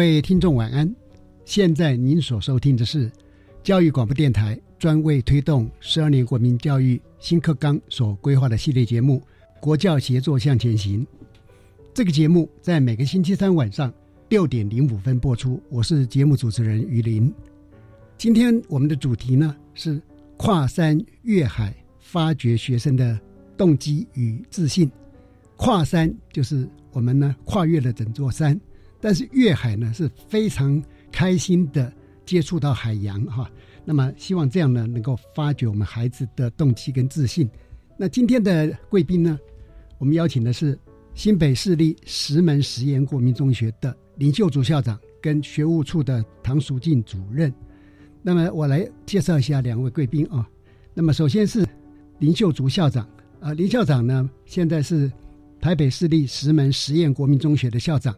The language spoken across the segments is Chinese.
各位听众晚安，现在您所收听的是教育广播电台专为推动十二年国民教育新课纲所规划的系列节目《国教协作向前行》。这个节目在每个星期三晚上六点零五分播出，我是节目主持人于林。今天我们的主题呢是跨山越海，发掘学生的动机与自信。跨山就是我们呢跨越了整座山。但是越海呢是非常开心的接触到海洋哈，那么希望这样呢能够发掘我们孩子的动机跟自信。那今天的贵宾呢，我们邀请的是新北市立石门实验国民中学的林秀竹校长跟学务处的唐淑静主任。那么我来介绍一下两位贵宾啊。那么首先是林秀竹校长啊，林校长呢现在是台北市立石门实验国民中学的校长。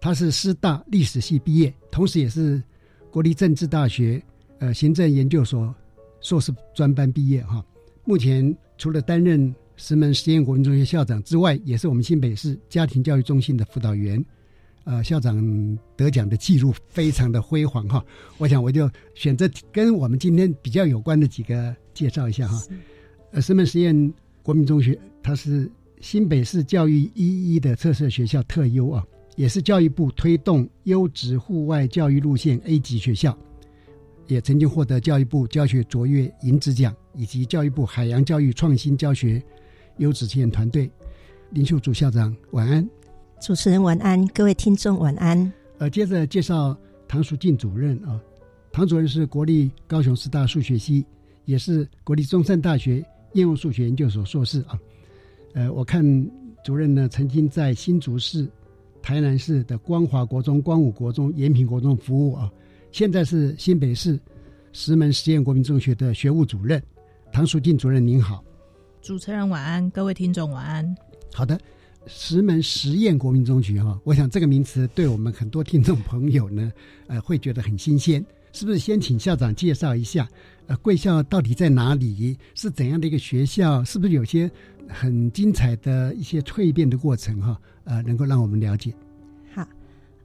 他是师大历史系毕业，同时也是国立政治大学呃行政研究所硕士专班毕业哈。目前除了担任石门实验国民中学校长之外，也是我们新北市家庭教育中心的辅导员。呃，校长得奖的记录非常的辉煌哈。我想我就选择跟我们今天比较有关的几个介绍一下哈。呃，石门实验国民中学，它是新北市教育一一的特色学校特优啊。也是教育部推动优质户外教育路线 A 级学校，也曾经获得教育部教学卓越银质奖以及教育部海洋教育创新教学优质实验团队。林秀竹校长，晚安。主持人晚安，各位听众晚安。呃，接着介绍唐淑静主任啊，唐主任是国立高雄师大数学系，也是国立中山大学应用数学研究所硕士啊。呃，我看主任呢，曾经在新竹市。台南市的光华国中、光武国中、延平国中服务啊，现在是新北市石门实验国民中学的学务主任唐淑静主任，您好。主持人晚安，各位听众晚安。好的，石门实验国民中学哈，我想这个名词对我们很多听众朋友呢，呃，会觉得很新鲜。是不是先请校长介绍一下，呃，贵校到底在哪里？是怎样的一个学校？是不是有些很精彩的一些蜕变的过程哈？呃，能够让我们了解。好，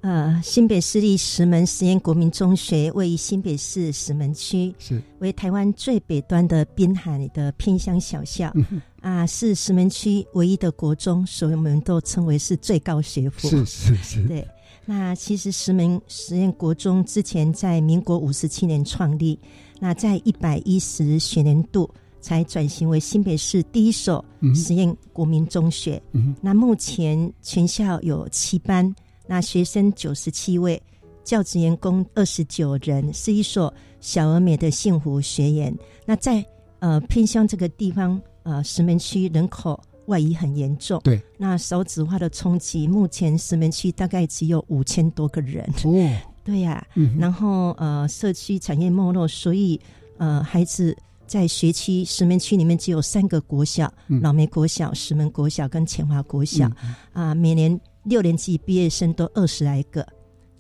呃，新北市立石门实验国民中学位于新北市石门区，是为台湾最北端的滨海的偏乡小校，啊，是石门区唯一的国中，所以我们都称为是最高学府。是是是，对。那其实石门实验国中之前在民国五十七年创立，那在一百一十学年度。才转型为新北市第一所实验国民中学。那目前全校有七班，那学生九十七位，教职员工二十九人，是一所小而美的幸福学园。那在呃偏乡这个地方，呃石门区人口外移很严重。对，那少子化的冲击，目前石门区大概只有五千多个人。哦，对呀。然后呃社区产业没落，所以呃孩子。在学区石门区里面只有三个国小：老梅国小、石门国小跟前华国小。啊，每年六年级毕业生都二十来个。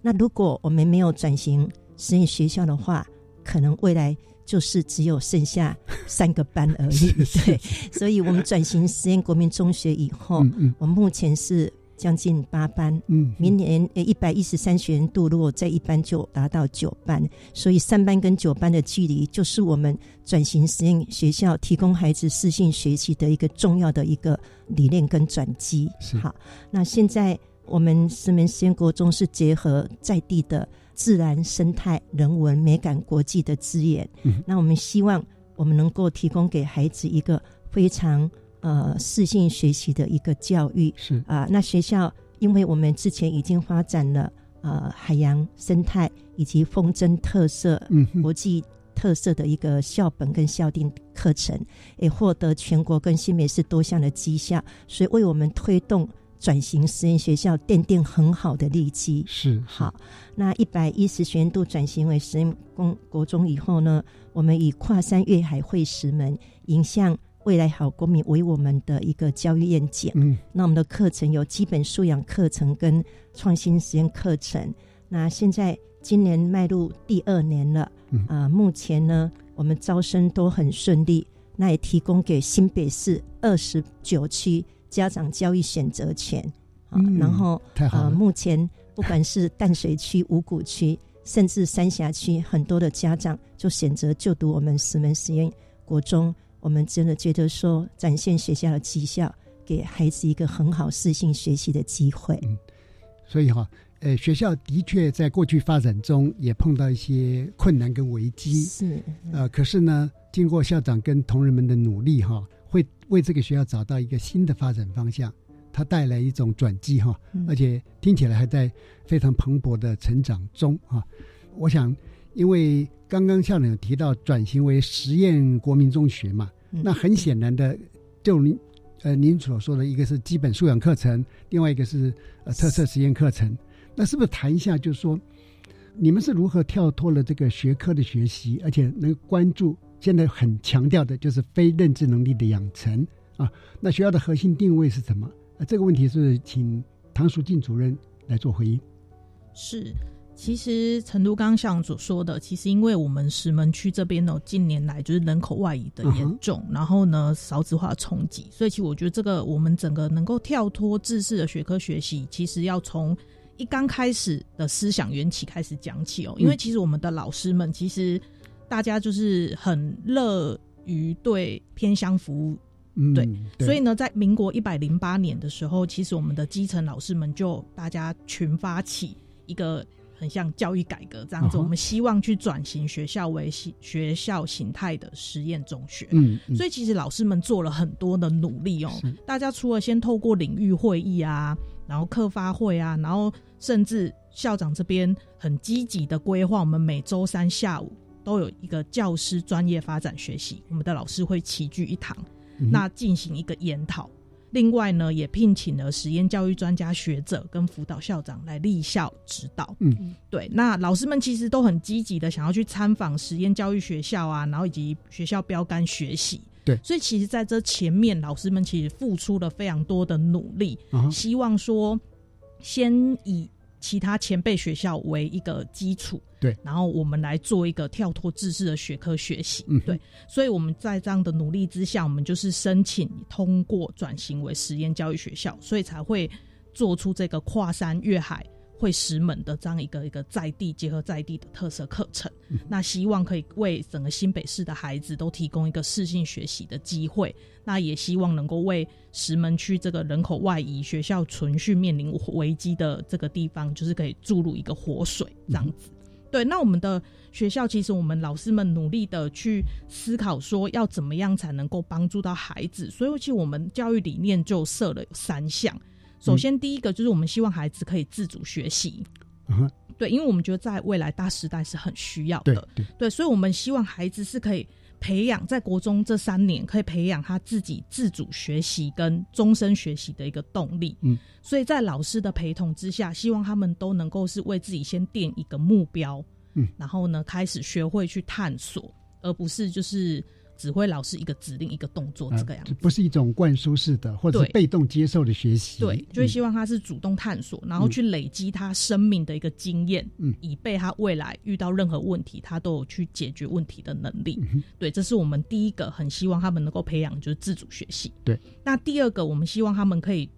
那如果我们没有转型实验学校的话，可能未来就是只有剩下三个班而已。对，所以我们转型实验国民中学以后，我们目前是。将近八班，嗯，明年呃一百一十三学年度，如果在一班就达到九班，所以三班跟九班的距离，就是我们转型实验学校提供孩子适性学习的一个重要的一个理念跟转机。好，那现在我们石门实验国中是结合在地的自然生态、人文美感、国际的资源，嗯，那我们希望我们能够提供给孩子一个非常。呃，适性学习的一个教育是啊，那学校因为我们之前已经发展了呃海洋生态以及风筝特色、嗯国际特色的一个校本跟校定课程，也获得全国跟新北市多项的绩效，所以为我们推动转型实验学校奠定很好的利基。是好，那一百一十学年度转型为实验公国中以后呢，我们以跨山越海会石门迎向。未来好公民为我们的一个教育愿景。嗯，那我们的课程有基本素养课程跟创新实验课程。那现在今年迈入第二年了，啊，目前呢我们招生都很顺利。那也提供给新北市二十九区家长教育选择权。嗯，然后啊，目前不管是淡水区、五股区，甚至三峡区，很多的家长就选择就读我们石门实验国中。我们真的觉得说，展现学校的绩效，给孩子一个很好适性学习的机会。嗯，所以哈，呃，学校的确在过去发展中也碰到一些困难跟危机。是，呃，可是呢，经过校长跟同仁们的努力哈，会为这个学校找到一个新的发展方向，它带来一种转机哈，而且听起来还在非常蓬勃的成长中啊。我想。因为刚刚校长有提到转型为实验国民中学嘛，那很显然的，就您呃您所说的一个是基本素养课程，另外一个是呃特色实验课程，那是不是谈一下，就是说你们是如何跳脱了这个学科的学习，而且能关注现在很强调的就是非认知能力的养成啊？那学校的核心定位是什么？啊，这个问题是请唐淑静主任来做回应。是。其实，成都刚刚像所说的，其实因为我们石门区这边呢，近年来就是人口外移的严重，然后呢，少子化冲击，所以其实我觉得这个我们整个能够跳脱知识的学科学习，其实要从一刚开始的思想缘起开始讲起哦。因为其实我们的老师们，其实大家就是很乐于对偏乡服务，对，所以呢，在民国一百零八年的时候，其实我们的基层老师们就大家群发起一个。很像教育改革这样子，我们希望去转型学校为学校形态的实验中学。嗯，所以其实老师们做了很多的努力哦。大家除了先透过领域会议啊，然后课发会啊，然后甚至校长这边很积极的规划，我们每周三下午都有一个教师专业发展学习，我们的老师会齐聚一堂，那进行一个研讨。另外呢，也聘请了实验教育专家学者跟辅导校长来立校指导。嗯，对，那老师们其实都很积极的想要去参访实验教育学校啊，然后以及学校标杆学习。对，所以其实在这前面，老师们其实付出了非常多的努力，希望说先以。其他前辈学校为一个基础，对，然后我们来做一个跳脱知识的学科学习，对，所以我们在这样的努力之下，我们就是申请通过转型为实验教育学校，所以才会做出这个跨山越海。会石门的这样一个一个在地结合在地的特色课程，那希望可以为整个新北市的孩子都提供一个适性学习的机会，那也希望能够为石门区这个人口外移、学校存续面临危机的这个地方，就是可以注入一个活水这样子。对，那我们的学校其实我们老师们努力的去思考说要怎么样才能够帮助到孩子，所以其实我们教育理念就设了有三项。首先，第一个就是我们希望孩子可以自主学习，对，因为我们觉得在未来大时代是很需要的，对，所以我们希望孩子是可以培养在国中这三年可以培养他自己自主学习跟终身学习的一个动力，嗯，所以在老师的陪同之下，希望他们都能够是为自己先定一个目标，嗯，然后呢开始学会去探索，而不是就是。指挥老师一个指令一个动作这个样子，不是一种灌输式的或者是被动接受的学习。对，就会希望他是主动探索，然后去累积他生命的一个经验，嗯，以备他未来遇到任何问题，他都有去解决问题的能力。对，这是我们第一个很希望他们能够培养，就是自主学习。对，那第二个，我们希望他们可以。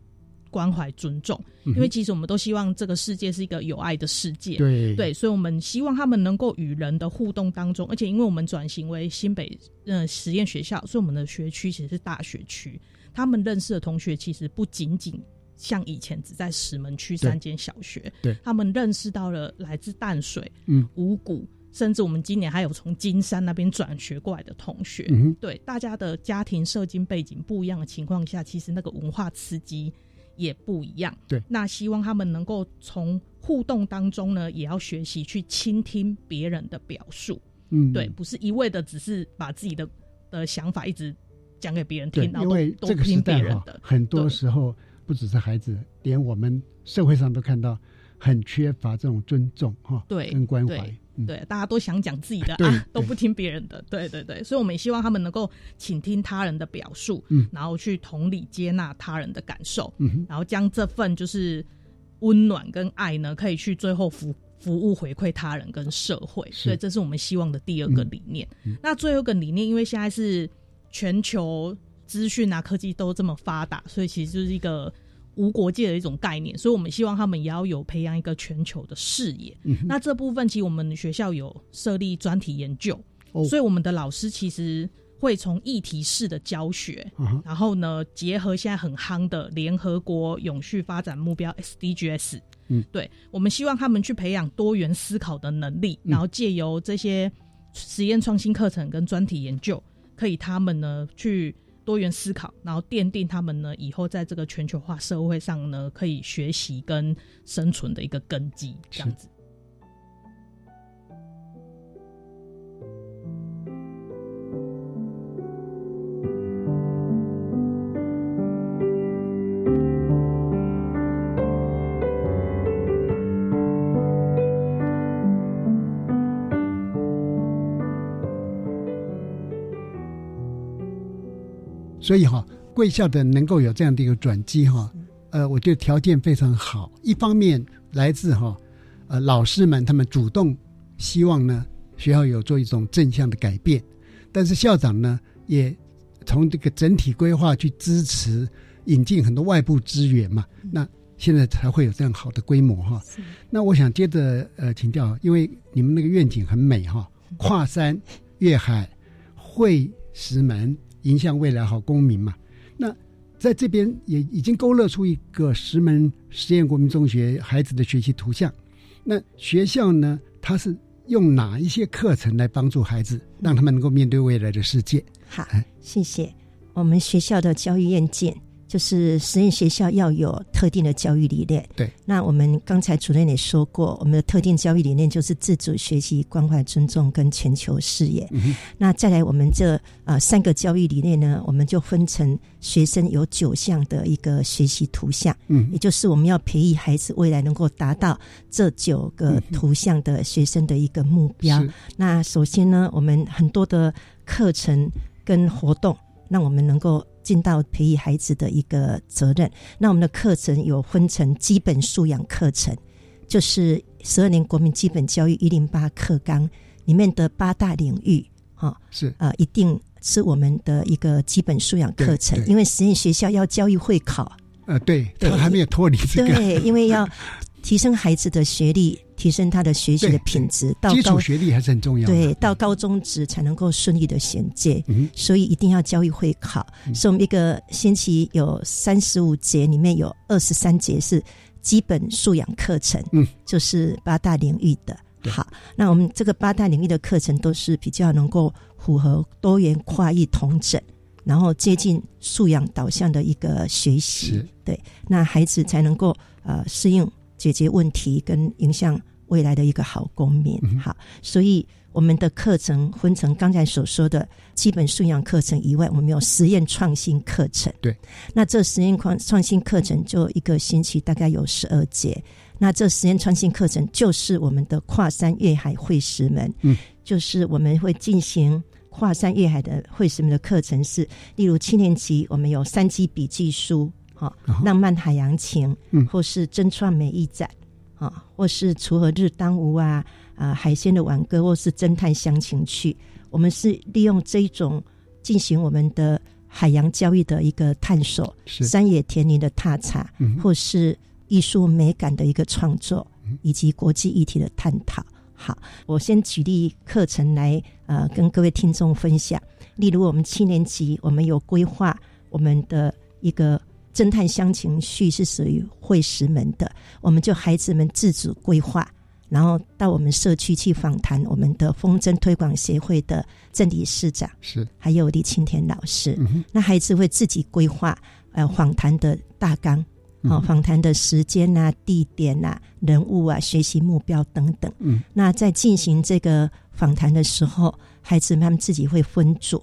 关怀尊重，因为其实我们都希望这个世界是一个有爱的世界。对对，所以我们希望他们能够与人的互动当中，而且因为我们转型为新北呃实验学校，所以我们的学区其实是大学区。他们认识的同学其实不仅仅像以前只在石门区三间小学，对，他们认识到了来自淡水、嗯五谷，甚至我们今年还有从金山那边转学过来的同学。嗯，对，大家的家庭社经背景不一样的情况下，其实那个文化刺激。也不一样，对。那希望他们能够从互动当中呢，也要学习去倾听别人的表述，嗯，对，不是一味的只是把自己的的想法一直讲给别人听，然后都都听别人的。很多时候不只是孩子，连我们社会上都看到很缺乏这种尊重哈，对，跟关怀。对，大家都想讲自己的啊，都不听别人的。对对对，所以我们也希望他们能够倾听他人的表述，嗯，然后去同理接纳他人的感受，嗯，然后将这份就是温暖跟爱呢，可以去最后服服务回馈他人跟社会。所以这是我们希望的第二个理念。那最后一个理念，因为现在是全球资讯啊科技都这么发达，所以其实就是一个。无国界的一种概念，所以我们希望他们也要有培养一个全球的视野。那这部分其实我们学校有设立专题研究，所以我们的老师其实会从议题式的教学，然后呢结合现在很夯的联合国永续发展目标 SDGs，嗯，对，我们希望他们去培养多元思考的能力，然后借由这些实验创新课程跟专题研究，可以他们呢去。多元思考，然后奠定他们呢以后在这个全球化社会上呢可以学习跟生存的一个根基，这样子。所以哈，贵校的能够有这样的一个转机哈，呃，我觉得条件非常好。一方面来自哈，呃，老师们他们主动希望呢学校有做一种正向的改变，但是校长呢也从这个整体规划去支持引进很多外部资源嘛，那现在才会有这样好的规模哈。那我想接着呃请教，因为你们那个愿景很美哈，跨山越海会石门。影响未来好公民嘛？那在这边也已经勾勒出一个石门实验国民中学孩子的学习图像。那学校呢，它是用哪一些课程来帮助孩子，让他们能够面对未来的世界？好，谢谢。我们学校的教育院见。就是实验学校要有特定的教育理念。对，那我们刚才主任也说过，我们的特定教育理念就是自主学习、关怀、尊重跟全球视野。那再来，我们这呃三个教育理念呢，我们就分成学生有九项的一个学习图像。嗯，也就是我们要培育孩子未来能够达到这九个图像的学生的一个目标。那首先呢，我们很多的课程跟活动，让我们能够。尽到培育孩子的一个责任。那我们的课程有分成基本素养课程，就是十二年国民基本教育一零八课纲里面的八大领域，哈，是啊，一定是我们的一个基本素养课程。因为实验学校要教育会考，呃，对，他还没有脱离这个，对，因为要提升孩子的学历。提升他的学习的品质，到基础学历还是很重要。对，到高中职才能够顺利的衔接，所以一定要教育会考。所以我们一个星期有三十五节，里面有二十三节是基本素养课程，嗯，就是八大领域的。好，那我们这个八大领域的课程都是比较能够符合多元跨域同整，然后接近素养导向的一个学习。对，那孩子才能够呃适应。解决问题跟影响未来的一个好公民，好，所以我们的课程分成刚才所说的基本素养课程以外，我们有实验创新课程。对，那这实验创创新课程就一个星期大概有十二节。那这实验创新课程就是我们的跨山越海会师门，嗯，就是我们会进行跨山越海的会师们的课程是，例如七年级我们有三基笔记书，哈，浪漫海洋情，嗯。或是真创美一展，啊，或是锄禾日当午啊，啊，海鲜的挽歌，或是侦探详情趣，我们是利用这一种进行我们的海洋教育的一个探索，是。山野田林的踏查，嗯或是艺术美感的一个创作嗯，以及国际议题的探讨。好，我先举例课程来呃跟各位听众分享。例如，我们七年级我们有规划我们的一个侦探乡情序是属于会师门的，我们就孩子们自主规划，然后到我们社区去访谈我们的风筝推广协会的郑理事长，是，还有李青田老师。嗯，那孩子会自己规划呃访谈的大纲，好、访谈的时间啊、地点啊、人物啊、学习目标等等。嗯，那在进行这个访谈的时候，孩子们自己会分组，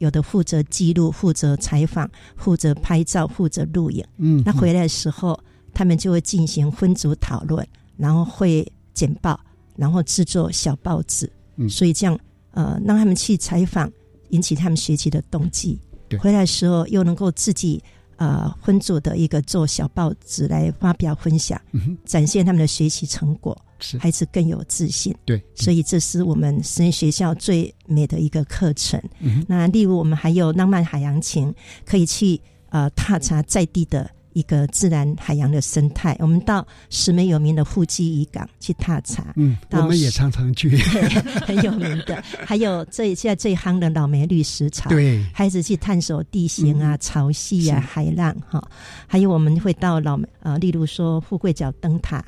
有的负责记录、负责采访、负责拍照、负责录影。嗯，那回来的时候，他们就会进行分组讨论，然后会简报，然后制作小报纸。嗯所以这样呃，让他们去采访，引起他们学习的动机。对回来的时候又能够自己呃分组的一个做小报纸来发表分享，嗯，展现他们的学习成果，是，孩子更有自信。对，所以这是我们实验学校最美的一个课程。嗯那例如我们还有浪漫海洋情，可以去呃踏查在地的一个自然海洋的生态。我们到石门有名的富基渔港去踏查，嗯，我到们也常常去，很有名的。还有最现在最夯的老梅绿石槽，对，孩子去探索地形啊、潮汐啊、海浪哈。还有我们会到老呃，例如说富贵角灯塔。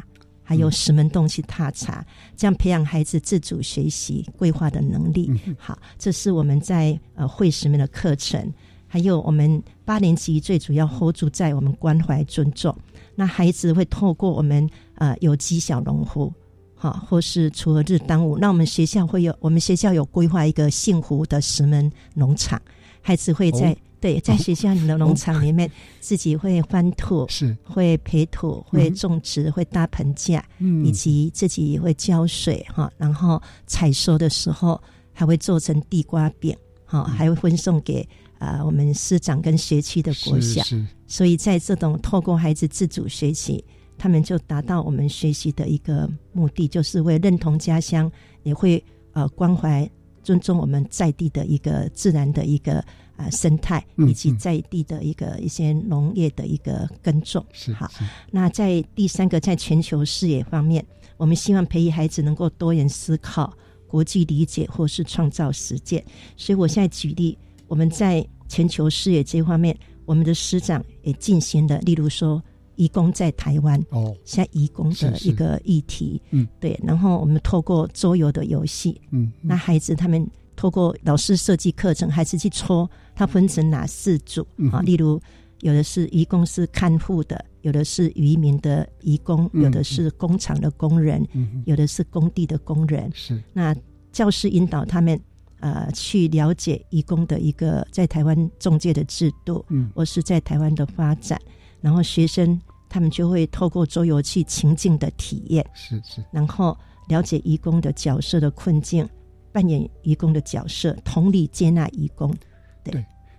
还有石门洞去踏查，这样培养孩子自主学习、规划的能力。嗯好，这是我们在呃会师们的课程。还有我们八年级最主要 hold 住在我们关怀尊重，那孩子会透过我们呃有机小农户，好，或是锄禾日当午，那我们学校会有我们学校有规划一个幸福的石门农场，孩子会在、哦对在学校里的农场里面自己会翻土。是，会培土，会种植，会搭棚架，嗯。以及自己也会浇水哈，然后采收的时候还会做成地瓜饼，哈，还会分送给啊、呃我们师长跟学区的国小。是。是，所以在这种透过孩子自主学习，他们就达到我们学习的一个目的，就是为认同家乡，也会呃关怀、尊重我们在地的一个自然的一个啊、呃生态，嗯以及嗯在地的一个一些农业的一个耕种。是好是那在第三个，在全球视野方面，我们希望培育孩子能够多元思考、国际理解或是创造实践。所以我现在举例，我们在全球视野这方面，我们的师长也进行了，例如说，移工在台湾。哦，现在移工的一个议题，嗯，对，然后我们透过桌游的游戏，嗯，那孩子他们透过老师设计课程，孩子去抽，它分成哪四组嗯啊？例如有的是移工是看护的，有的是渔民的移工，嗯有的是工厂的工人，有的是工地的工人。是那教师引导他们呃去了解移工的一个在台湾中介的制度，嗯或是在台湾的发展，然后学生他们就会透过周游去情境的体验。是是，然后了解移工的角色的困境，扮演移工的角色，同理接纳移工。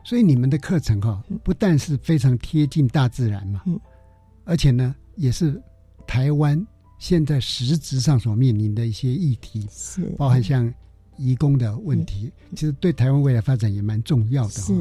所以你们的课程哈、不但是非常贴近大自然嘛，嗯。而且呢，也是台湾现在实质上所面临的一些议题，是。包含像移工的问题，其实对台湾未来发展也蛮重要的、哈。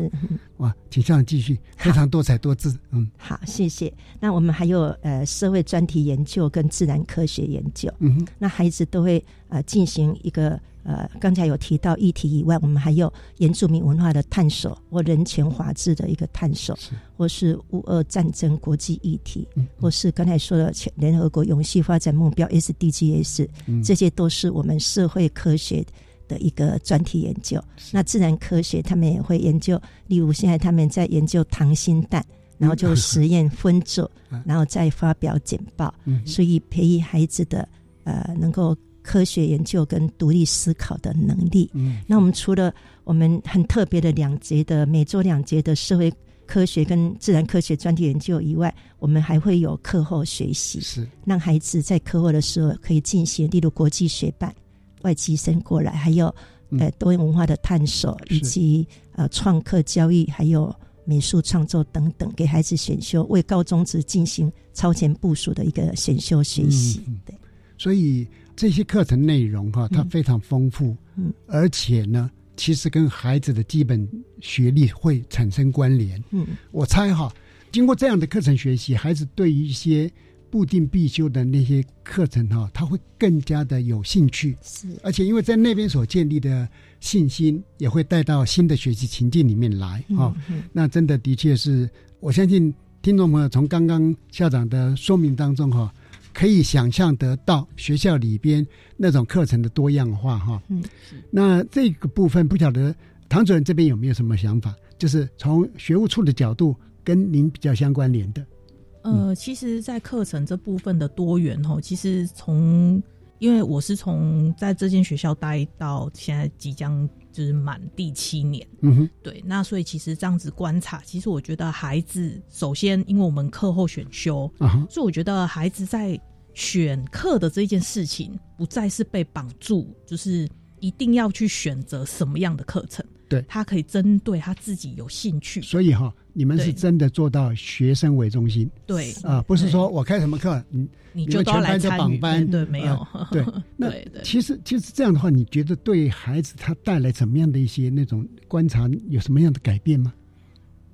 哇，请校长继续，非常多彩多姿，嗯。好，谢谢。那我们还有呃社会专题研究跟自然科学研究，嗯哼，那孩子都会呃进行一个呃刚才有提到议题以外，我们还有原住民文化的探索或人权法治的一个探索，是。或是乌俄战争国际议题，嗯或是刚才说的全联合国永续发展目标 SDGs，、嗯。这些都是我们社会科学的一个专题研究。那自然科学他们也会研究，例如现在他们在研究溏心蛋，然后就实验分组嗯，然后再发表简报，嗯。所以培育孩子的呃能够科学研究跟独立思考的能力。嗯。那我们除了我们很特别的两节的每周两节的社会科学跟自然科学专题研究以外，我们还会有课后学习，是。让孩子在课后的时候可以进行，例如国际学办、外籍生过来，还有呃多元文化的探索，以及呃创客教育，还有美术创作等等，给孩子选修，为高中职进行超前部署的一个选修学习。对，所以这些课程内容哈，它非常丰富，嗯，而且呢，其实跟孩子的基本学历会产生关联。嗯，我猜哈，经过这样的课程学习，孩子对于一些。固定必修的那些课程哈，他会更加的有兴趣，是，而且因为在那边所建立的信心，也会带到新的学习情境里面来啊。那真的的确是，我相信听众朋友从刚刚校长的说明当中哈，可以想象得到学校里边那种课程的多样化哈。嗯，那这个部分不晓得唐主任这边有没有什么想法，就是从学务处的角度跟您比较相关联的。呃，其实，在课程这部分的多元哦，其实从因为我是从在这间学校待到现在即将就是满第七年，嗯哼，对，那所以其实这样子观察，其实我觉得孩子首先，因为我们课后选修，所以我觉得孩子在选课的这件事情，不再是被绑住，就是一定要去选择什么样的课程。对。他可以针对他自己有兴趣，所以哈，你们是真的做到学生为中心，对。啊，不是说我开什么课，你你就都来参与，对，没有，对，那其实其实这样的话，你觉得对孩子他带来怎么样的一些那种观察，有什么样的改变吗？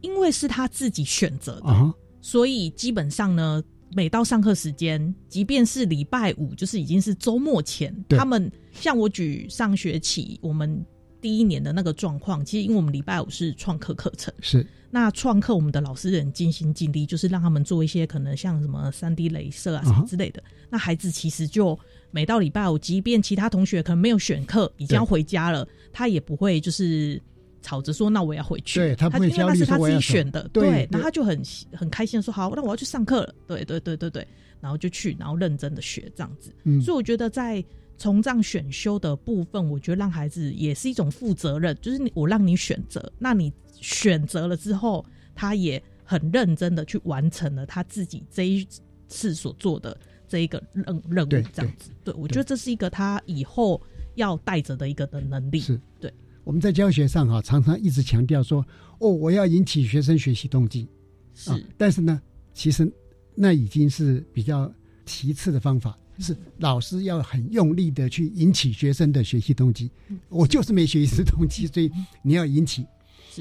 因为是他自己选择的，所以基本上呢，每到上课时间，即便是礼拜五，就是已经是周末前，他们像我举上学期我们。第一年的那个状况，其实因为我们礼拜五是创客课程，是那创客我们的老师很尽心尽力，就是让他们做一些可能像什么三 D 镭射啊什么之类的。那孩子其实就每到礼拜五，即便其他同学可能没有选课，已经要回家了，他也不会就是吵着说那我要回去，对他不会焦虑，他自己选的，对，然后他就很很开心的说好，那我要去上课了，对对对对对，然后就去，然后认真的学这样子。所以我觉得在。从这样选修的部分，我觉得让孩子也是一种负责任，就是你我让你选择，那你选择了之后，他也很认真的去完成了他自己这一次所做的这一个任任务，这样子。对，我觉得这是一个他以后要带着的一个的能力。是，对。我们在教学上哈，常常一直强调说，哦，我要引起学生学习动机。是，但是呢，其实那已经是比较其次的方法。是老师要很用力的去引起学生的学习动机，我就是没学习动机，所以你要引起。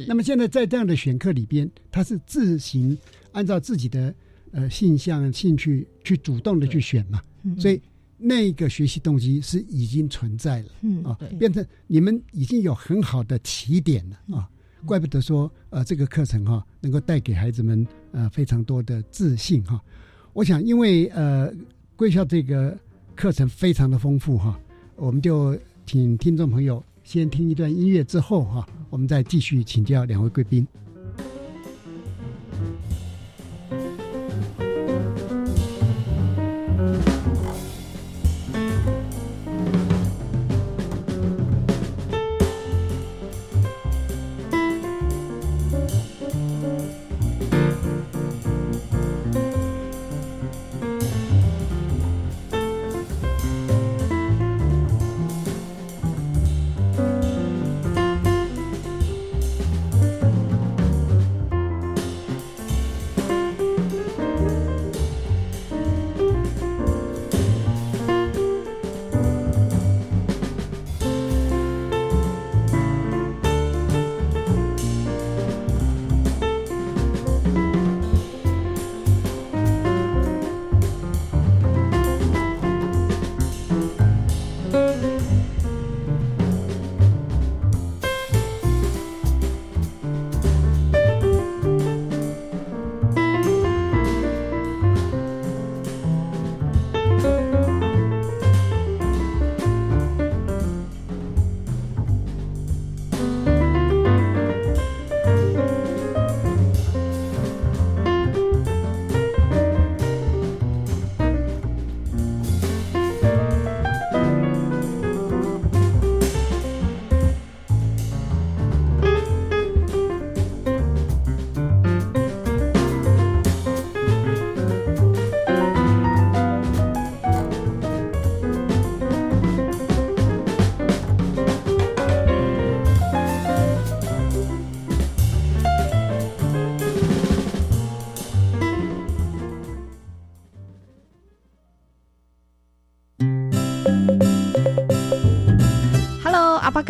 那么现在在这样的选课里边，他是自行按照自己的呃性向、兴趣去主动的去选嘛，所以那个学习动机是已经存在了，嗯啊，变成你们已经有很好的起点了啊，怪不得说呃这个课程哈能够带给孩子们呃非常多的自信哈。我想因为呃。贵校这个课程非常的丰富哈，我们就请听众朋友先听一段音乐，之后哈，我们再继续请教两位贵宾。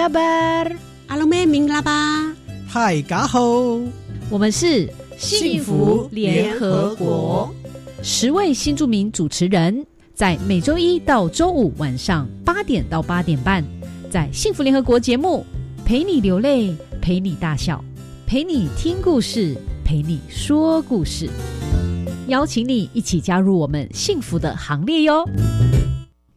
阿巴阿龙妹明啦吧，嗨嘎好，我们是幸福联合国，十位新著名主持人，在每周一到周五晚上八点到八点半，在幸福联合国节目，陪你流泪，陪你大笑，陪你听故事，陪你说故事，邀请你一起加入我们幸福的行列哟。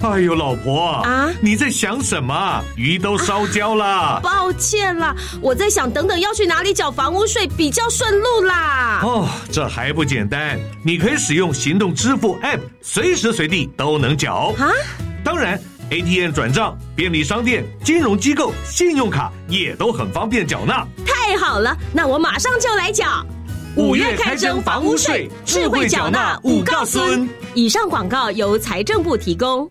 哎呦，老婆啊，你在想什么？鱼都烧焦了。抱歉啦，我在想等等要去哪里缴房屋税比较顺路啦。哦，这还不简单？你可以使用行动支付 App，随时随地都能缴啊。当然，ATM 转账、便利商店、金融机构、信用卡也都很方便缴纳。太好了，那我马上就来缴。五月开征房屋税，智慧缴纳五告孙。以上广告由财政部提供。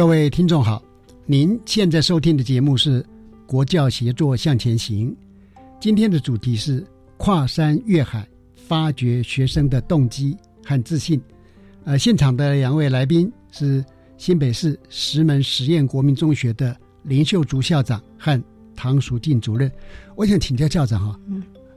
各位听众好，您现在收听的节目是《国教协作向前行》，今天的主题是跨山越海，发掘学生的动机和自信。呃，现场的两位来宾是新北市石门实验国民中学的林秀竹校长和唐淑静主任。我想请教校长哈，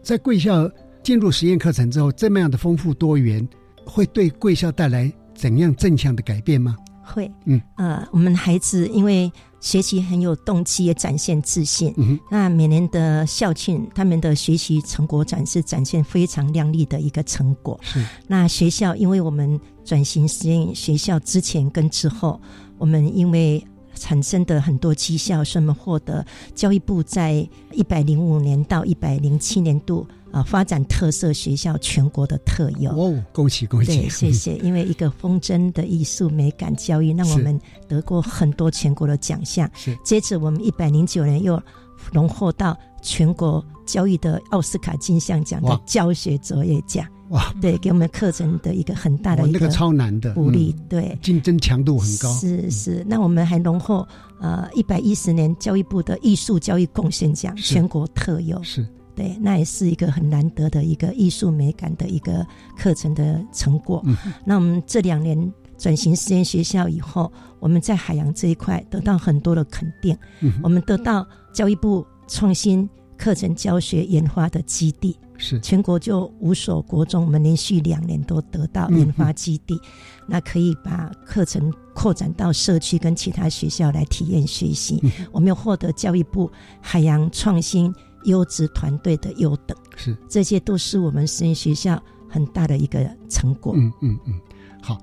在贵校进入实验课程之后，这么样的丰富多元，会对贵校带来怎样正向的改变吗？会，嗯，呃，我们孩子因为学习很有动机，也展现自信。嗯，那每年的校庆，他们的学习成果展示，展现非常亮丽的一个成果。是，那学校因为我们转型实验学校之前跟之后，我们因为产生的很多绩效，所以我们获得教育部在一百零五年到一百零七年度。啊，发展特色学校全国的特有哦，恭喜恭喜！对，谢谢。因为一个风筝的艺术美感教育，让我们得过很多全国的奖项。是，接着我们一百零九年又荣获到全国教育的奥斯卡金像奖的教学卓越奖。哇，对，给我们课程的一个很大的一个超难的鼓励。对，竞争强度很高。是是，那我们还荣获呃一百一十年教育部的艺术教育贡献奖，全国特有。是。对，那也是一个很难得的一个艺术美感的一个课程的成果。那我们这两年转型实验学校以后，我们在海洋这一块得到很多的肯定。我们得到教育部创新课程教学研发的基地，是全国就五所国中，我们连续两年都得到研发基地，那可以把课程扩展到社区跟其他学校来体验学习。我们又获得教育部海洋创新。优质团队的优等是，这些都是我们实验学校很大的一个成果。嗯嗯嗯，好，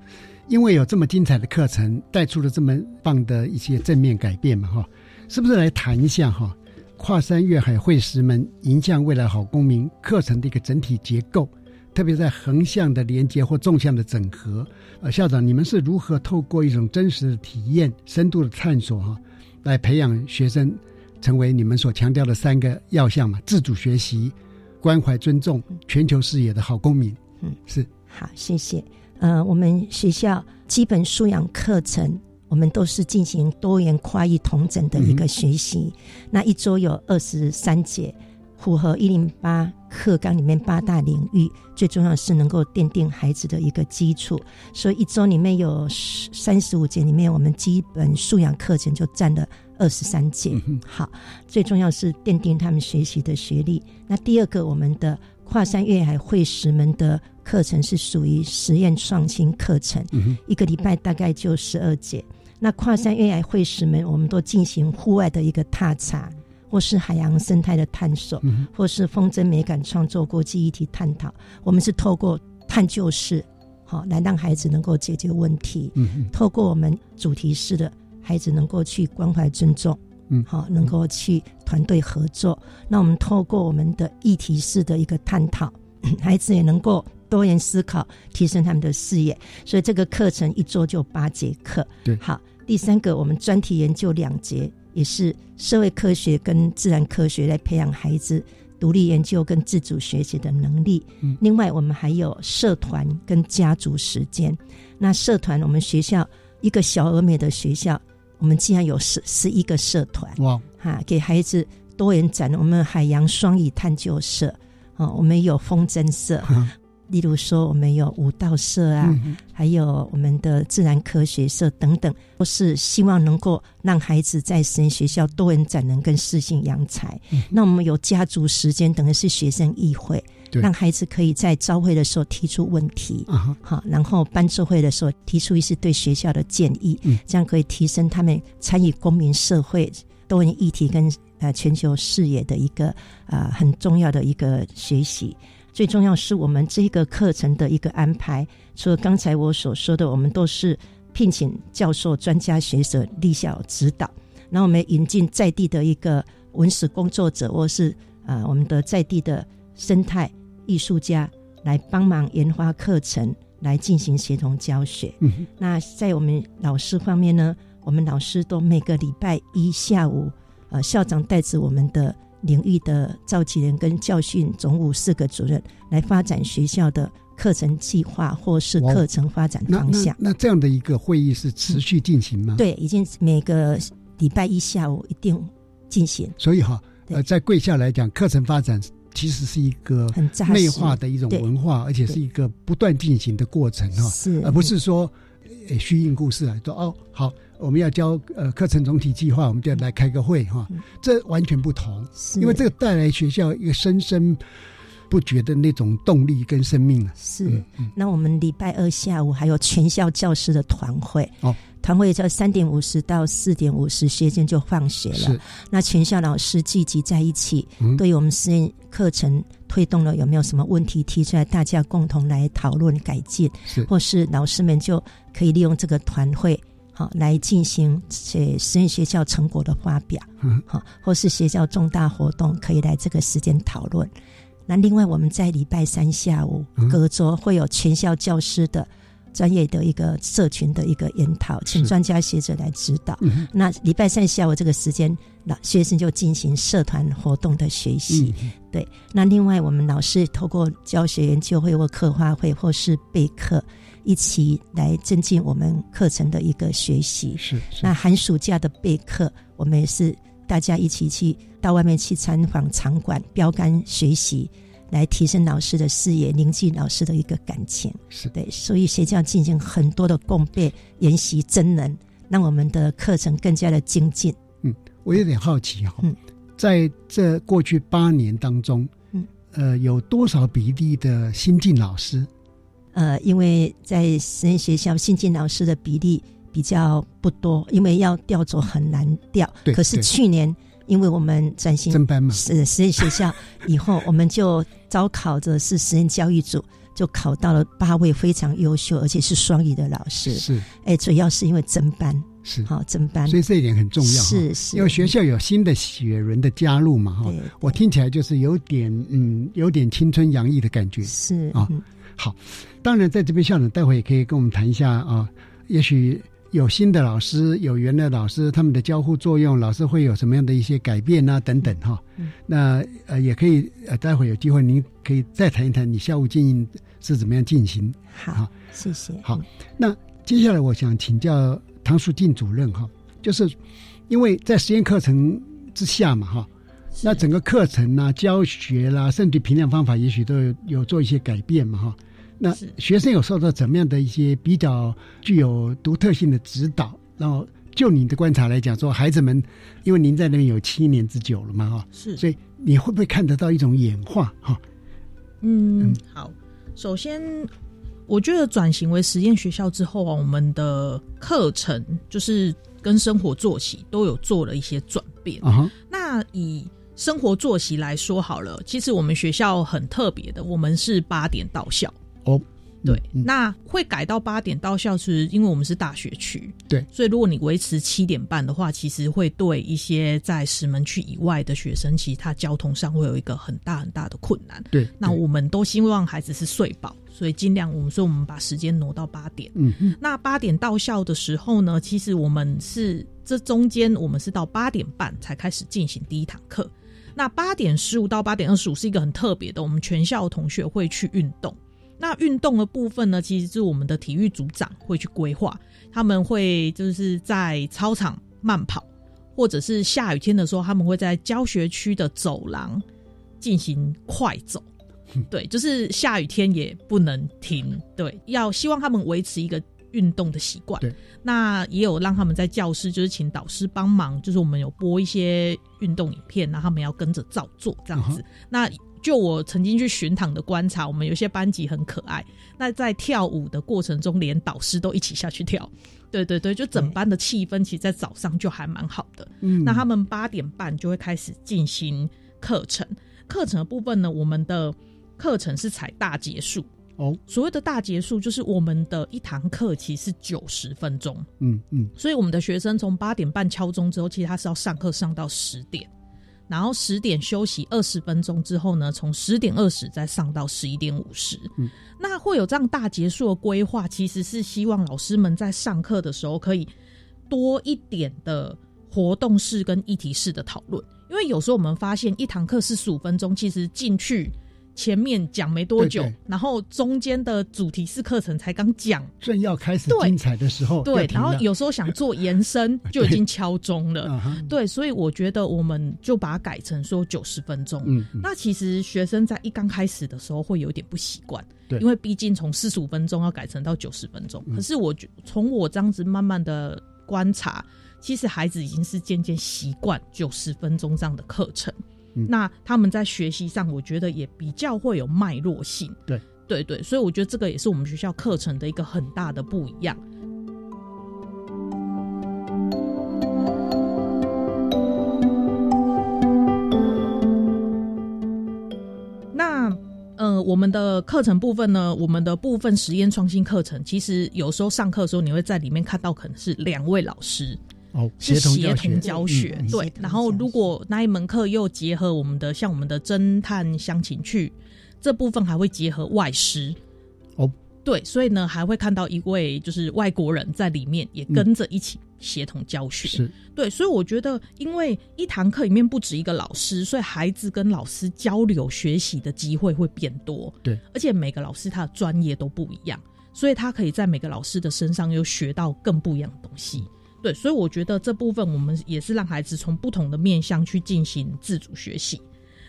因为有这么精彩的课程，带出了这么棒的一些正面改变嘛，哈，是不是来谈一下哈？跨山越海会师门迎向未来好公民课程的一个整体结构，特别在横向的连接或纵向的整合。呃，校长，你们是如何透过一种真实的体验、深度的探索哈，来培养学生？成为你们所强调的三个要项嘛：自主学习、关怀尊重、全球视野的好公民。嗯，是好，谢谢。呃，我们学校基本素养课程，我们都是进行多元跨域同整的一个学习。那一周有二十三节，符合一零八课纲里面八大领域，最重要是能够奠定孩子的一个基础。所以一周里面有三十五节，里面我们基本素养课程就占了二十三节。好，最重要是奠定他们学习的学历。那第二个，我们的跨山越海会师门的课程是属于实验创新课程，一个礼拜大概就十二节。那跨山越海会师们，我们都进行户外的一个踏查。或是海洋生态的探索，或是风筝美感创作国际议题探讨，我们是透过探究式，好来让孩子能够解决问题。嗯，透过我们主题式的，孩子能够去关怀尊重，嗯，好能够去团队合作。那我们透过我们的议题式的一个探讨，孩子也能够多元思考，提升他们的视野。所以这个课程一周就八节课。对，好，第三个我们专题研究两节。也是社会科学跟自然科学来培养孩子独立研究跟自主学习的能力。另外，我们还有社团跟家族时间。那社团，我们学校一个小而美的学校，我们竟然有十十一个社团哇！哈，给孩子多元展。我们海洋双语探究社啊，我们有风筝社。例如说，我们有舞蹈社啊，还有我们的自然科学社等等，都是希望能够让孩子在实验学校多元展能跟适性扬才。那我们有家族时间，等于是学生议会，让孩子可以在朝会的时候提出问题，好，然后班周会的时候提出一些对学校的建议，这样可以提升他们参与公民社会多元议题跟呃全球视野的一个啊很重要的一个学习。最重要是我们这个课程的一个安排，除了刚才我所说的，我们都是聘请教授、专家学者立校指导，然后我们引进在地的一个文史工作者，或是啊我们的在地的生态艺术家来帮忙研发课程，来进行协同教学。那在我们老师方面呢，我们老师都每个礼拜一下午，呃校长带着我们的。领域的召集人跟教训总务四个主任来发展学校的课程计划或是课程发展方向。那这样的一个会议是持续进行吗？对，已经每个礼拜一下午一定进行。所以哈，呃，在贵校来讲，课程发展其实是一个很内化的一种文化，而且是一个不断进行的过程哈，是而不是说虚应故事啊，说哦好。我们要教呃课程总体计划，我们就来开个会哈，这完全不同，因为这个带来学校一个生生不绝的那种动力跟生命啊。是，那我们礼拜二下午还有全校教师的团会哦，团会在三点五十到四点五十，学生就放学了。那全校老师聚集在一起，对于我们实验课程推动了有没有什么问题提出来，大家共同来讨论改进，或是老师们就可以利用这个团会。好，来进行些实验学校成果的发表，好，或是学校重大活动，可以来这个时间讨论。那另外，我们在礼拜三下午，隔周会有全校教师的专业的一个社群的一个研讨，请专家学者来指导。那礼拜三下午这个时间，老学生就进行社团活动的学习。对，那另外我们老师透过教学研究会或课花会或是备课。一起来增进我们课程的一个学习。是。那寒暑假的备课，我们也是大家一起去到外面去参访场馆、标杆学习，来提升老师的视野，凝聚老师的一个感情。是对，所以学校进行很多的共备研习，真人让我们的课程更加的精进。嗯，我有点好奇哈，在这过去八年当中，嗯，呃，有多少比例的新进老师？呃，因为在实验学校新进老师的比例比较不多，因为要调走很难调。对。可是去年，因为我们转型增班嘛，是实验学校以后，我们就招考的是实验教育组，就考到了八位非常优秀而且是双语的老师。是。哎，主要是因为增班。是。好，增班。所以这一点很重要。是是。因为学校有新的血轮的加入嘛，哈。我听起来就是有点嗯，有点青春洋溢的感觉。是啊。好，当然在这边校长待会也可以跟我们谈一下啊，也许有新的老师，有原来老师，他们的交互作用，老师会有什么样的一些改变啊等等哈。那呃也可以呃待会有机会您可以再谈一谈你校务经营是怎么样进行。好，谢谢。好，那接下来我想请教唐淑静主任哈，就是因为在实验课程之下嘛哈，那整个课程啊、教学啦，甚至评量方法，也许都有有做一些改变嘛，哈。那学生有受到怎么样的一些比较具有独特性的指导？然后就你的观察来讲，说孩子们，因为您在那边有七年之久了嘛，哈，是，所以你会不会看得到一种演化？哈，嗯，好，首先。我觉得转型为实验学校之后啊，我们的课程就是跟生活作息都有做了一些转变。那以生活作息来说好了，其实我们学校很特别的，我们是八点到校。哦。对，那会改到八点到校，是因为我们是大学区。对，所以如果你维持七点半的话，其实会对一些在石门区以外的学生，其实他交通上会有一个很大很大的困难。对，那我们都希望孩子是睡饱，所以尽量我们说我们把时间挪到八点。嗯嗯。那八点到校的时候呢，其实我们是这中间我们是到八点半才开始进行第一堂课。那八点十五到八点二十五是一个很特别的，我们全校同学会去运动。那运动的部分呢，其实是我们的体育组长会去规划，他们会就是在操场慢跑，或者是下雨天的时候，他们会在教学区的走廊进行快走。对，就是下雨天也不能停，对，要希望他们维持一个运动的习惯。对，那也有让他们在教室，就是请导师帮忙，就是我们有播一些运动影片，然后他们要跟着照做这样子。那就我曾经去巡堂的观察，我们有些班级很可爱。那在跳舞的过程中，连导师都一起下去跳。对对对，就整班的气氛，其实在早上就还蛮好的。嗯，那他们八点半就会开始进行课程。课程的部分呢，我们的课程是采大结束。哦，所谓的大结束，就是我们的一堂课其实是九十分钟。嗯嗯，所以我们的学生从八点半敲钟之后，其实他是要上课上到十点。然后十点休息二十分钟之后呢，从十点二十再上到十一点五十。嗯，那会有这样大结束的规划，其实是希望老师们在上课的时候可以多一点的活动式跟议题式的讨论，因为有时候我们发现一堂课四十五分钟，其实进去。前面讲没多久，然后中间的主题式课程才刚讲，正要开始精彩的时候，对，然后有时候想做延伸就已经敲钟了，对，所以我觉得我们就把它改成说九十分钟。嗯，那其实学生在一刚开始的时候会有点不习惯，对，因为毕竟从四十五分钟要改成到九十分钟，可是我从我这样子慢慢的观察，其实孩子已经是渐渐习惯九十分钟这样的课程。那他们在学习上，我觉得也比较会有脉络性。对对对，所以我觉得这个也是我们学校课程的一个很大的不一样。那呃，我们的课程部分呢，我们的部分实验创新课程，其实有时候上课的时候，你会在里面看到可能是两位老师。哦，是协同教学，对。然后，如果那一门课又结合我们的像我们的侦探乡情趣这部分，还会结合外师。哦，对，所以呢，还会看到一位就是外国人在里面也跟着一起协同教学。是，对。所以我觉得，因为一堂课里面不止一个老师，所以孩子跟老师交流学习的机会会变多。对，而且每个老师他的专业都不一样，所以他可以在每个老师的身上又学到更不一样的东西。对，所以我觉得这部分我们也是让孩子从不同的面向去进行自主学习。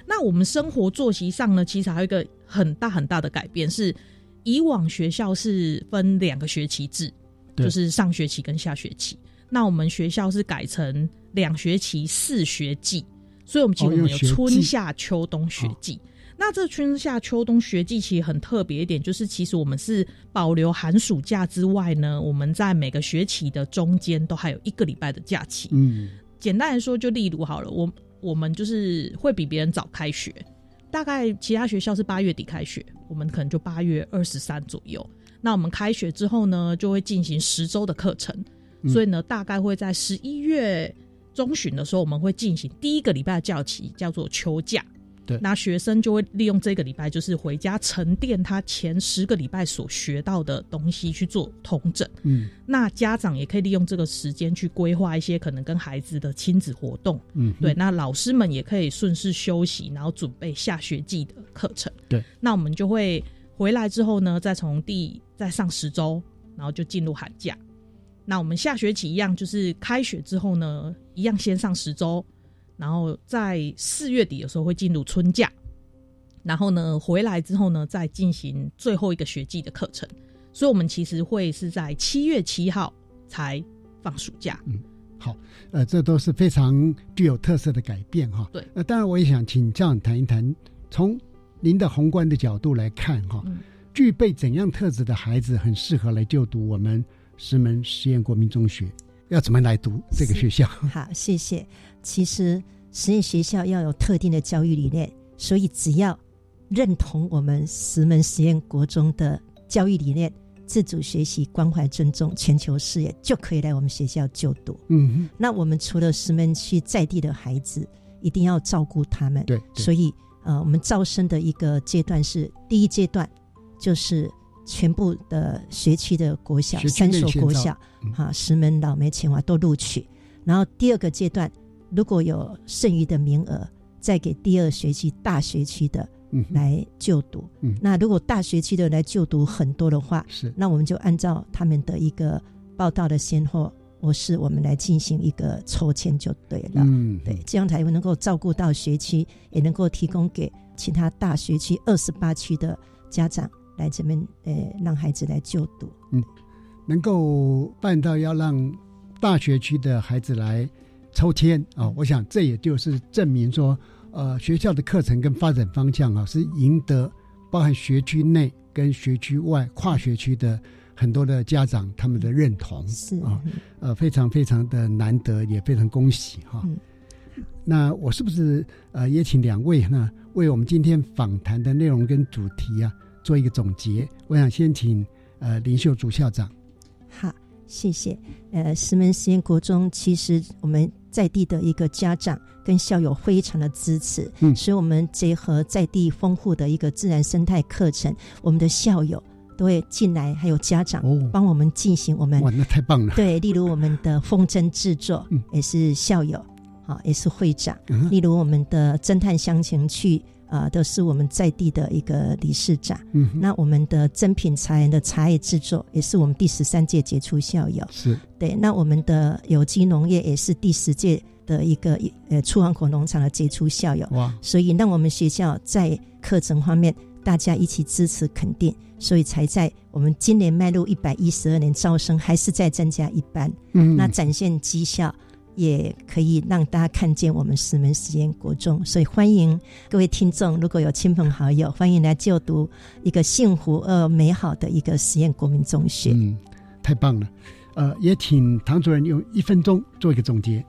那我们生活作息上呢，其实还有一个很大很大的改变，是以往学校是分两个学期制，就是上学期跟下学期。那我们学校是改成两学期四学季，所以我们其实我们有春夏秋冬学季。那这春夏秋冬学季其实很特别一点，就是其实我们是保留寒暑假之外呢，我们在每个学期的中间都还有一个礼拜的假期。嗯，简单来说，就例如好了，我我们就是会比别人早开学，大概其他学校是八月底开学，我们可能就八月二十三左右。那我们开学之后呢，就会进行十周的课程，所以呢，大概会在十一月中旬的时候，我们会进行第一个礼拜的假期，叫做秋假。那学生就会利用这个礼拜，就是回家沉淀他前十个礼拜所学到的东西去做统整。嗯，那家长也可以利用这个时间去规划一些可能跟孩子的亲子活动。嗯，对。那老师们也可以顺势休息，然后准备下学季的课程。对。那我们就会回来之后呢，再从第再上十周，然后就进入寒假。那我们下学期一样，就是开学之后呢，一样先上十周。然后在四月底的时候会进入春假，然后呢回来之后呢再进行最后一个学季的课程，所以我们其实会是在七月七号才放暑假。嗯，好，呃，这都是非常具有特色的改变哈。对，呃，当然我也想请这样谈一谈，从您的宏观的角度来看哈，具备怎样特质的孩子很适合来就读我们石门实验国民中学？要怎么来读这个学校？好，谢谢。其实实验学校要有特定的教育理念，所以只要认同我们石门实验国中的教育理念，自主学习、关怀、尊重、全球视野，就可以来我们学校就读。嗯，那我们除了石门区在地的孩子，一定要照顾他们。对，所以呃，我们招生的一个阶段是第一阶段，就是全部的学区的国小，三所国小，哈，石门、老梅、清华都录取。然后第二个阶段，如果有剩余的名额，再给第二学期大学区的来就读。嗯，那如果大学期的来就读很多的话，是，那我们就按照他们的一个报道的先后我是，我们来进行一个抽签就对了。嗯，对，这样才能够照顾到学区，也能够提供给其他大学区二十八区的家长来这边，呃，让孩子来就读。嗯，能够办到要让。大学区的孩子来抽签啊，我想这也就是证明说，呃，学校的课程跟发展方向啊，是赢得包含学区内跟学区外跨学区的很多的家长他们的认同，是啊，呃，非常非常的难得，也非常恭喜哈。那我是不是呃也请两位呢，为我们今天访谈的内容跟主题啊做一个总结？我想先请呃林秀竹校长。好。谢谢。呃，石门实验国中，其实我们在地的一个家长跟校友非常的支持，嗯，所以我们结合在地丰富的一个自然生态课程，我们的校友都会进来，还有家长帮我们进行我们哇，那太棒了。对，例如我们的风筝制作，也是校友，好，也是会长。例如我们的侦探乡情去。啊，都是我们在地的一个理事长。嗯，那我们的珍品茶园的茶叶制作也是我们第十三届杰出校友。是对，那我们的有机农业也是第十届的一个呃出航口农场的杰出校友。哇！所以让我们学校在课程方面大家一起支持肯定，所以才在我们今年迈入一百一十二年招生还是在增加一班。嗯，那展现绩效。也可以让大家看见我们石门实验国中，所以欢迎各位听众，如果有亲朋好友，欢迎来就读一个幸福而美好的一个实验国民中学。嗯，太棒了。呃，也请唐主任用一分钟做一个总结。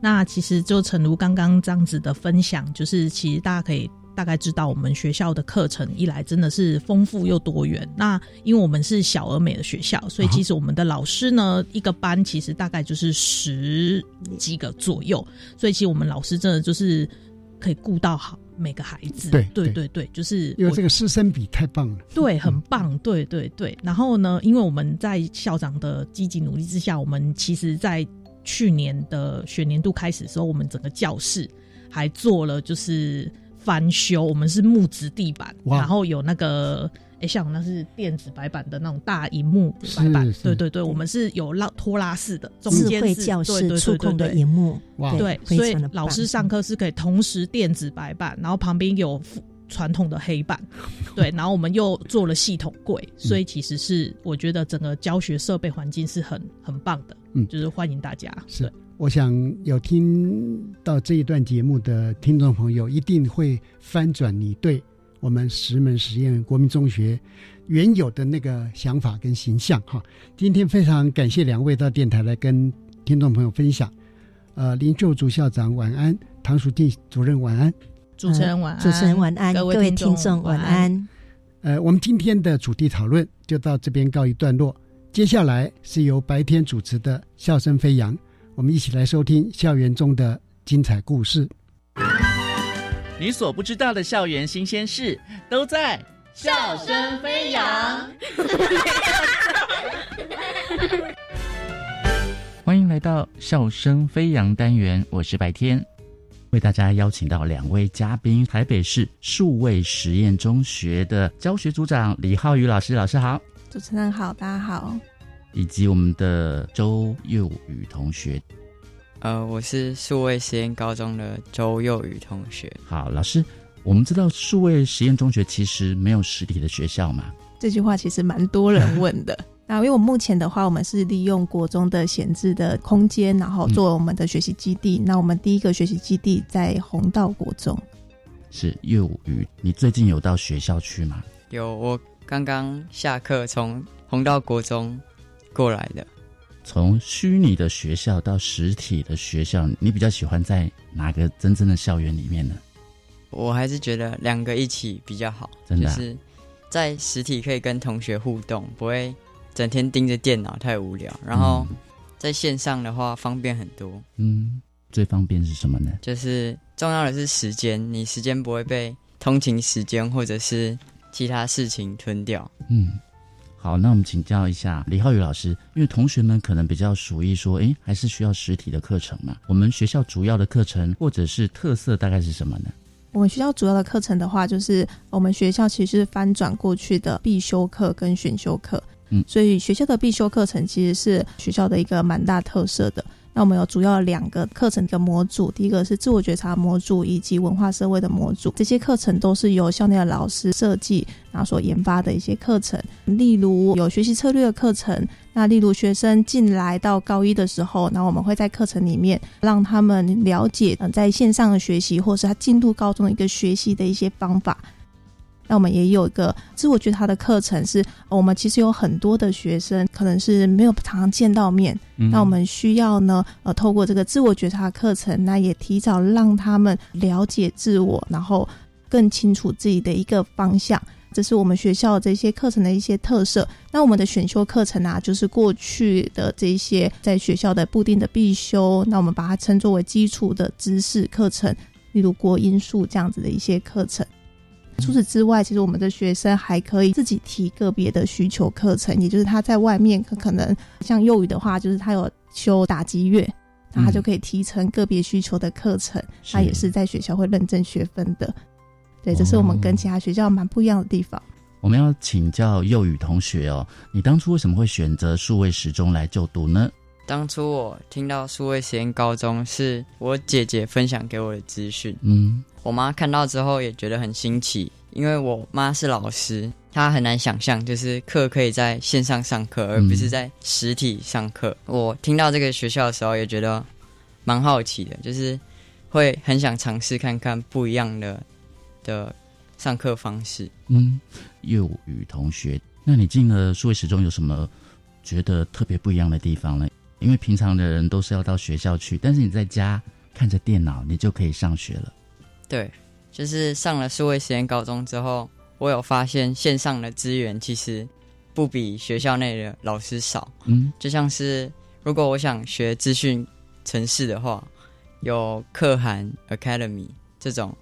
那其实就诚如刚刚这样子的分享，就是其实大家可以。大概知道我们学校的课程一来真的是丰富又多元。那因为我们是小而美的学校，所以其实我们的老师呢，一个班其实大概就是十几个左右。所以其实我们老师真的就是可以顾到好每个孩子。对对对对，就是因为这个师生比太棒了。对，很棒。对对对。然后呢，因为我们在校长的积极努力之下，我们其实在去年的学年度开始的时候，我们整个教室还做了就是。翻修，我们是木质地板，然后有那个，哎，像那是电子白板的那种大荧幕白板，对对对，我们是有拉拖拉式的，智慧教室触控的荧幕，对，所以老师上课是可以同时电子白板，然后旁边有传统的黑板，对，然后我们又做了系统柜，所以其实是我觉得整个教学设备环境是很很棒的，嗯，就是欢迎大家是。我想有听到这一段节目的听众朋友，一定会翻转你对我们石门实验国民中学原有的那个想法跟形象哈。今天非常感谢两位到电台来跟听众朋友分享。呃，林秀竹校长晚安，唐淑静主任晚安，主持人晚安，主持人晚安，各位听众晚安。呃，我们今天的主题讨论就到这边告一段落，接下来是由白天主持的笑声飞扬。我们一起来收听校园中的精彩故事。你所不知道的校园新鲜事，都在笑声飞扬。欢迎来到笑声飞扬单元，我是白天，为大家邀请到两位嘉宾：台北市数位实验中学的教学组长李浩宇老师，老师好；主持人好，大家好。以及我们的周佑宇同学，呃，我是数位实验高中的周佑宇同学。好，老师，我们知道数位实验中学其实没有实体的学校嘛？这句话其实蛮多人问的。那因为我目前的话，我们是利用国中的闲置的空间，然后做我们的学习基地。那我们第一个学习基地在红道国中。是幼宇，你最近有到学校去吗？有，我刚刚下课从红道国中过来的。从虚拟的学校到实体的学校，你比较喜欢在哪个真正的校园里面呢？我还是觉得两个一起比较好，真的，就是在实体可以跟同学互动，不会整天盯着电脑太无聊。然后在线上的话方便很多。嗯，最方便是什么呢？就是。重要的是时间，你时间不会被通勤时间或者是其他事情吞掉。嗯，好，那我们请教一下李浩宇老师，因为同学们可能比较属意说，哎，还是需要实体的课程嘛？我们学校主要的课程或者是特色大概是什么呢？我们学校主要的课程的话，就是我们学校其实是翻转过去的必修课跟选修课。嗯，所以学校的必修课程其实是学校的一个蛮大特色的。那我们有主要两个课程的模组，第一个是自我觉察模组，以及文化社会的模组。这些课程都是由校内的老师设计，然后所研发的一些课程。例如有学习策略的课程，那例如学生进来到高一的时候，那我们会在课程里面让他们了解，嗯，在线上的学习，或是他进入高中的一个学习的一些方法。那我们也有一个自我觉察的课程，是我们其实有很多的学生可能是没有常常见到面，那我们需要呢，呃，透过这个自我觉察课程，那也提早让他们了解自我，然后更清楚自己的一个方向。这是我们学校这些课程的一些特色。那我们的选修课程啊，就是过去的这些在学校的固定的必修，那我们把它称作为基础的知识课程，例如国音数这样子的一些课程。除此之外，其实我们的学生还可以自己提个别的需求课程，也就是他在外面可可能像幼语的话，就是他有修打击乐，那他就可以提成个别需求的课程，他也是在学校会认证学分的。对，这是我们跟其他学校蛮不一样的地方。我们要请教幼语同学哦，你当初为什么会选择数位时钟来就读呢？当初我听到数位实验高中是我姐姐分享给我的资讯，嗯。我妈看到之后也觉得很新奇，因为我妈是老师，她很难想象就是课可以在线上上课，而不是在实体上课。我听到这个学校的时候也觉得蛮好奇的，就是会很想尝试看看不一样的的上课方式。嗯，幼语同学，那你进了数位时钟有什么觉得特别不一样的地方呢？因为平常的人都是要到学校去，但是你在家看着电脑，你就可以上学了。对，就是上了数位实验高中之后，我有发现线上的资源其实不比学校内的老师少。嗯，就像是如果我想学资讯城市的话，有可汗 Academy 这种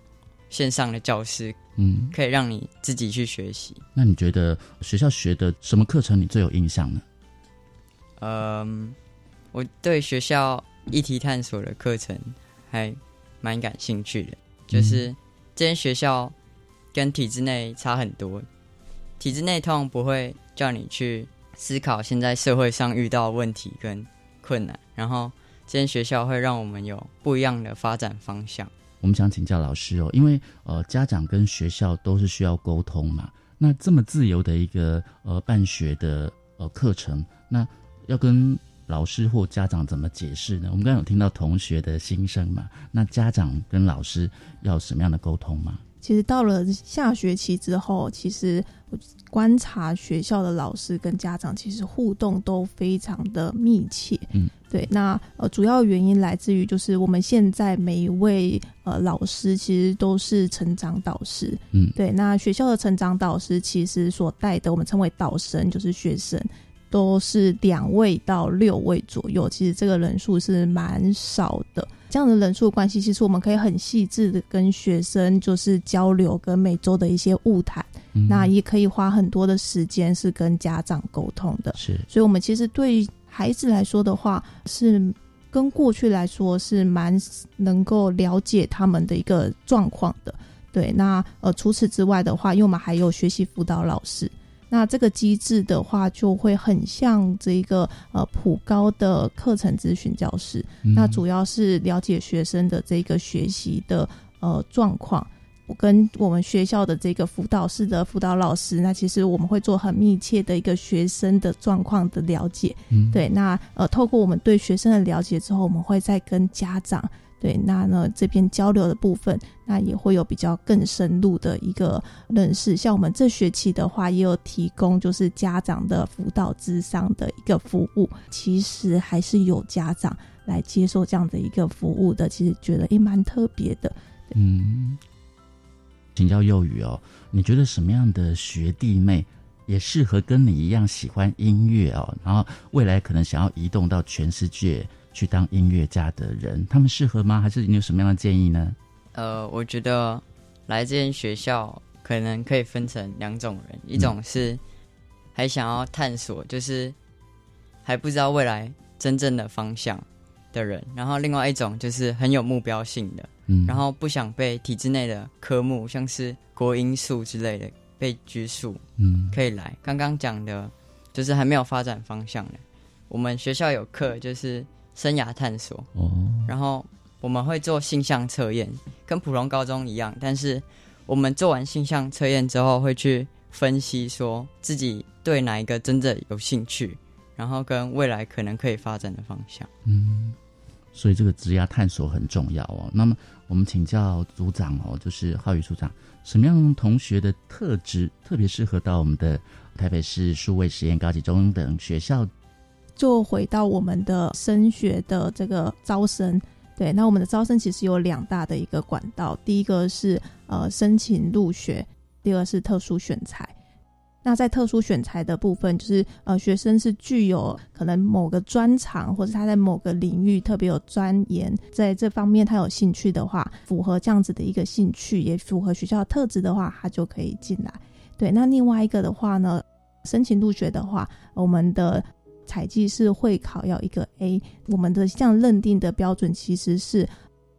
线上的教师，嗯，可以让你自己去学习。那你觉得学校学的什么课程你最有印象呢？嗯，我对学校议题探索的课程还蛮感兴趣的。就是这间学校跟体制内差很多，体制内通常不会叫你去思考现在社会上遇到问题跟困难，然后这间学校会让我们有不一样的发展方向。我们想请教老师哦，因为呃家长跟学校都是需要沟通嘛，那这么自由的一个呃办学的呃课程，那要跟。老师或家长怎么解释呢？我们刚刚有听到同学的心声嘛？那家长跟老师要什么样的沟通吗？其实到了下学期之后，其实我观察学校的老师跟家长其实互动都非常的密切。嗯，对。那呃，主要原因来自于就是我们现在每一位呃老师其实都是成长导师。嗯，对。那学校的成长导师其实所带的，我们称为导生，就是学生。都是两位到六位左右，其实这个人数是蛮少的。这样的人数关系，其实我们可以很细致的跟学生就是交流，跟每周的一些物谈。那也可以花很多的时间是跟家长沟通的。是，所以我们其实对孩子来说的话，是跟过去来说是蛮能够了解他们的一个状况的。对，那呃除此之外的话，因为我们还有学习辅导老师。那这个机制的话，就会很像这个呃普高的课程咨询教室。那主要是了解学生的这个学习的呃状况。我跟我们学校的这个辅导室的辅导老师，那其实我们会做很密切的一个学生的状况的了解。嗯，对。那呃，透过我们对学生的了解之后，我们会再跟家长。对，那呢这边交流的部分，那也会有比较更深入的一个认识。像我们这学期的话，也有提供就是家长的辅导智商的一个服务。其实还是有家长来接受这样的一个服务的，其实觉得也蛮特别的。嗯，请教幼语哦，你觉得什么样的学弟妹也适合跟你一样喜欢音乐哦？然后未来可能想要移动到全世界？去当音乐家的人，他们适合吗？还是你有什么样的建议呢？呃，我觉得来这间学校可能可以分成两种人，一种是还想要探索，就是还不知道未来真正的方向的人；然后另外一种就是很有目标性的，嗯，然后不想被体制内的科目，像是国音数之类的被拘束，嗯，可以来。刚刚讲的就是还没有发展方向的，我们学校有课就是。生涯探索哦，然后我们会做性向测验，跟普通高中一样，但是我们做完性向测验之后，会去分析说自己对哪一个真正有兴趣，然后跟未来可能可以发展的方向。嗯，所以这个职涯探索很重要哦。那么我们请教组长哦，就是浩宇组长，什么样同学的特质特别适合到我们的台北市数位实验高级中等学校？就回到我们的升学的这个招生，对，那我们的招生其实有两大的一个管道，第一个是呃申请入学，第二是特殊选材。那在特殊选材的部分，就是呃学生是具有可能某个专长，或者他在某个领域特别有钻研，在这方面他有兴趣的话，符合这样子的一个兴趣，也符合学校的特质的话，他就可以进来。对，那另外一个的话呢，申请入学的话，我们的。采计是会考要一个 A，我们的这样认定的标准其实是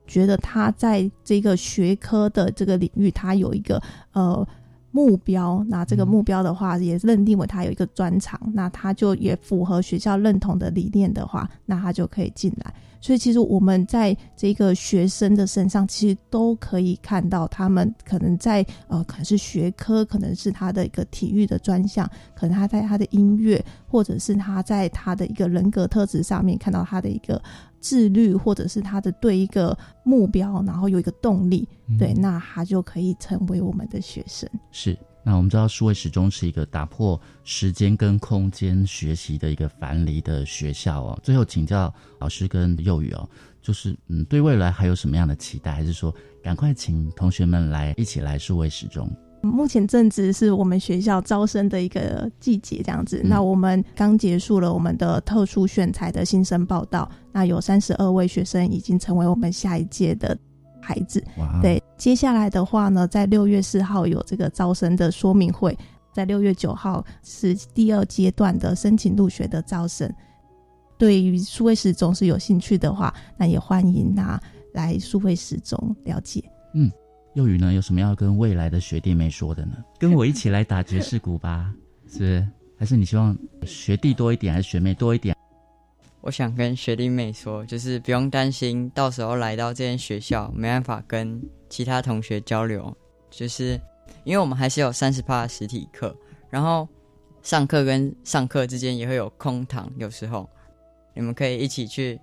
觉得他在这个学科的这个领域，他有一个呃目标，那这个目标的话也认定为他有一个专长，那他就也符合学校认同的理念的话，那他就可以进来。所以其实我们在这个学生的身上，其实都可以看到他们可能在呃，可能是学科，可能是他的一个体育的专项，可能他在他的音乐，或者是他在他的一个人格特质上面看到他的一个自律，或者是他的对一个目标，然后有一个动力，对，那他就可以成为我们的学生。是。那我们知道，数位始终是一个打破时间跟空间学习的一个樊篱的学校哦。最后请教老师跟幼语哦，就是嗯，对未来还有什么样的期待？还是说，赶快请同学们来一起来数位始终？目前正值是我们学校招生的一个季节，这样子。那我们刚结束了我们的特殊选材的新生报道，那有三十二位学生已经成为我们下一届的。孩子，对，接下来的话呢，在六月四号有这个招生的说明会，在六月九号是第二阶段的申请入学的招生。对于数位时钟是有兴趣的话，那也欢迎啊来数位时钟了解。嗯，幼语呢有什么要跟未来的学弟妹说的呢？跟我一起来打爵士鼓吧，是？还是你希望学弟多一点，还是学妹多一点？我想跟学弟妹说，就是不用担心，到时候来到这间学校没办法跟其他同学交流，就是因为我们还是有三十趴实体课，然后上课跟上课之间也会有空堂，有时候你们可以一起去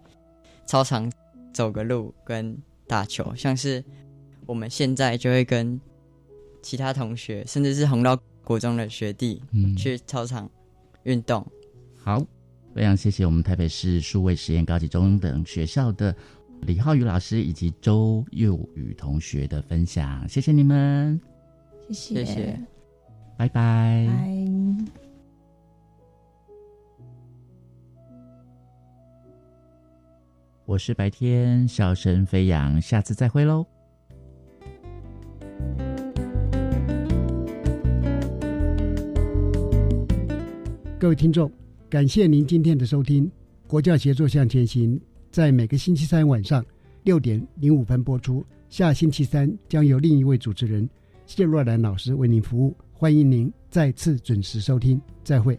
操场走个路跟打球，像是我们现在就会跟其他同学，甚至是红到国中的学弟，嗯，去操场运动。好。非常谢谢我们台北市数位实验高级中等学校的李浩宇老师以及周佑宇同学的分享，谢谢你们，谢谢，拜拜。我是白天笑声飞扬，下次再会喽，各位听众。感谢您今天的收听，《国教协作向前行》在每个星期三晚上六点零五分播出。下星期三将由另一位主持人谢若兰老师为您服务。欢迎您再次准时收听，再会。